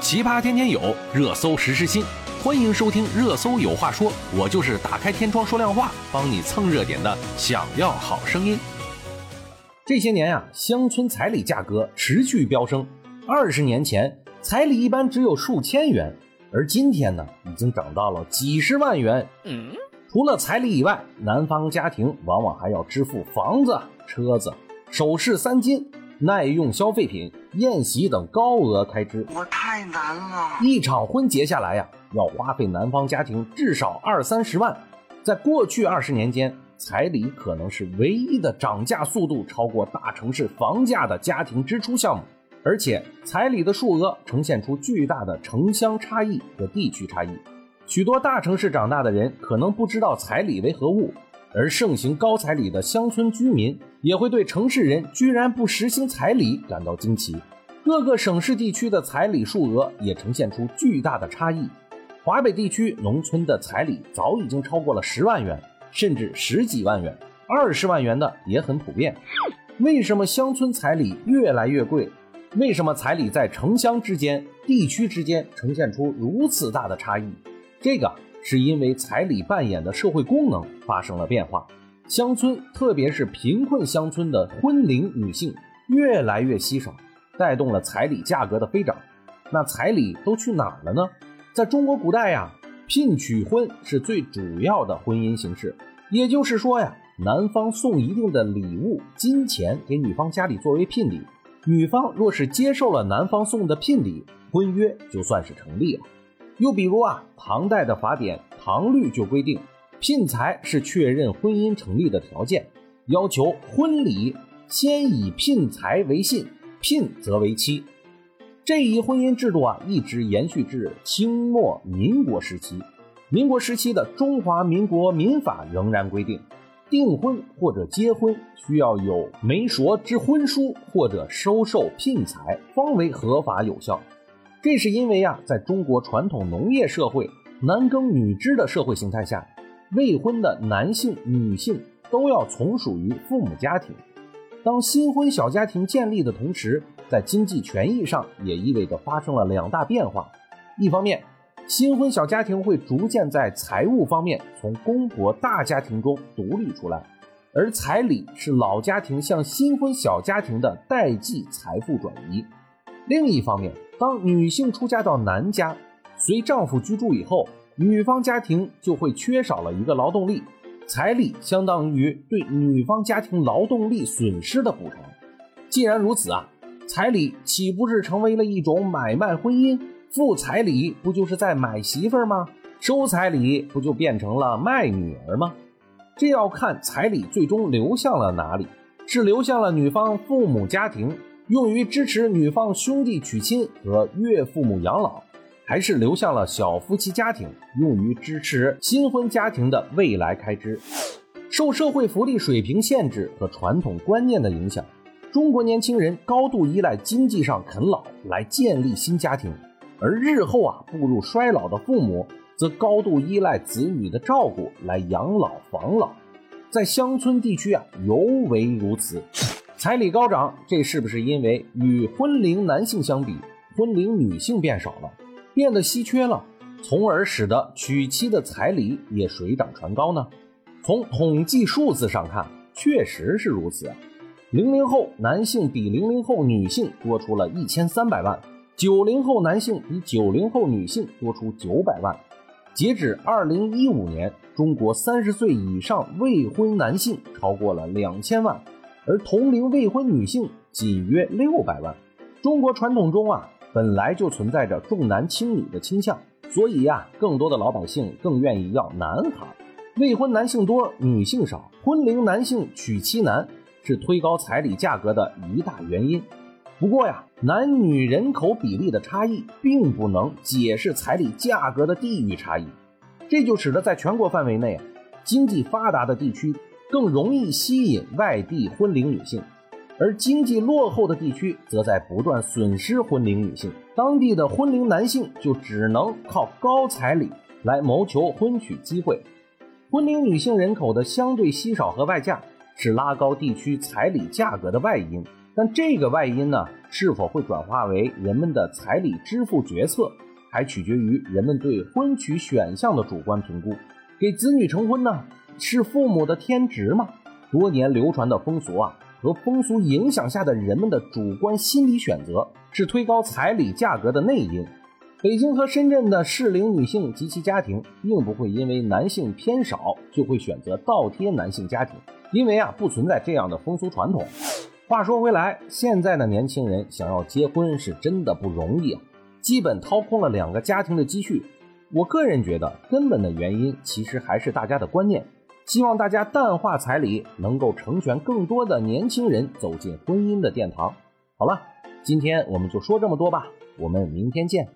奇葩天天有，热搜时时新，欢迎收听《热搜有话说》，我就是打开天窗说亮话，帮你蹭热点的。想要好声音。这些年呀，乡村彩礼价格持续飙升。二十年前，彩礼一般只有数千元，而今天呢，已经涨到了几十万元。嗯，除了彩礼以外，男方家庭往往还要支付房子、车子、首饰三金。耐用消费品、宴席等高额开支，我太难了。一场婚结下来呀，要花费男方家庭至少二三十万。在过去二十年间，彩礼可能是唯一的涨价速度超过大城市房价的家庭支出项目，而且彩礼的数额呈现出巨大的城乡差异和地区差异。许多大城市长大的人可能不知道彩礼为何物。而盛行高彩礼的乡村居民也会对城市人居然不实行彩礼感到惊奇。各个省市地区的彩礼数额也呈现出巨大的差异。华北地区农村的彩礼早已经超过了十万元，甚至十几万元、二十万元的也很普遍。为什么乡村彩礼越来越贵？为什么彩礼在城乡之间、地区之间呈现出如此大的差异？这个。是因为彩礼扮演的社会功能发生了变化，乡村特别是贫困乡村的婚龄女性越来越稀少，带动了彩礼价格的飞涨。那彩礼都去哪儿了呢？在中国古代呀，聘娶婚是最主要的婚姻形式，也就是说呀，男方送一定的礼物金钱给女方家里作为聘礼，女方若是接受了男方送的聘礼，婚约就算是成立了。又比如啊，唐代的法典《唐律》就规定，聘财是确认婚姻成立的条件，要求婚礼先以聘财为信，聘则为妻。这一婚姻制度啊，一直延续至清末民国时期。民国时期的《中华民国民法》仍然规定，订婚或者结婚需要有媒妁之婚书或者收受聘财，方为合法有效。这是因为啊，在中国传统农业社会男耕女织的社会形态下，未婚的男性、女性都要从属于父母家庭。当新婚小家庭建立的同时，在经济权益上也意味着发生了两大变化。一方面，新婚小家庭会逐渐在财务方面从公婆大家庭中独立出来，而彩礼是老家庭向新婚小家庭的代际财富转移。另一方面，当女性出嫁到男家，随丈夫居住以后，女方家庭就会缺少了一个劳动力，彩礼相当于对女方家庭劳动力损失的补偿。既然如此啊，彩礼岂不是成为了一种买卖婚姻？付彩礼不就是在买媳妇儿吗？收彩礼不就变成了卖女儿吗？这要看彩礼最终流向了哪里，是流向了女方父母家庭。用于支持女方兄弟娶亲和岳父母养老，还是流向了小夫妻家庭，用于支持新婚家庭的未来开支。受社会福利水平限制和传统观念的影响，中国年轻人高度依赖经济上啃老来建立新家庭，而日后啊步入衰老的父母则高度依赖子女的照顾来养老防老，在乡村地区啊尤为如此。彩礼高涨，这是不是因为与婚龄男性相比，婚龄女性变少了，变得稀缺了，从而使得娶妻的彩礼也水涨船高呢？从统计数字上看，确实是如此。零零后男性比零零后女性多出了一千三百万，九零后男性比九零后女性多出九百万。截止二零一五年，中国三十岁以上未婚男性超过了两千万。而同龄未婚女性仅约六百万。中国传统中啊，本来就存在着重男轻女的倾向，所以呀，更多的老百姓更愿意要男孩。未婚男性多，女性少，婚龄男性娶妻难，是推高彩礼价格的一大原因。不过呀，男女人口比例的差异并不能解释彩礼价格的地域差异，这就使得在全国范围内，经济发达的地区。更容易吸引外地婚龄女性，而经济落后的地区则在不断损失婚龄女性。当地的婚龄男性就只能靠高彩礼来谋求婚娶机会。婚龄女性人口的相对稀少和外嫁是拉高地区彩礼价格的外因。但这个外因呢，是否会转化为人们的彩礼支付决策，还取决于人们对婚娶选项的主观评估。给子女成婚呢，是父母的天职吗？多年流传的风俗啊，和风俗影响下的人们的主观心理选择，是推高彩礼价格的内因。北京和深圳的适龄女性及其家庭，并不会因为男性偏少就会选择倒贴男性家庭，因为啊，不存在这样的风俗传统。话说回来，现在的年轻人想要结婚是真的不容易啊，基本掏空了两个家庭的积蓄。我个人觉得，根本的原因其实还是大家的观念。希望大家淡化彩礼，能够成全更多的年轻人走进婚姻的殿堂。好了，今天我们就说这么多吧，我们明天见。